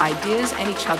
ideas and each other.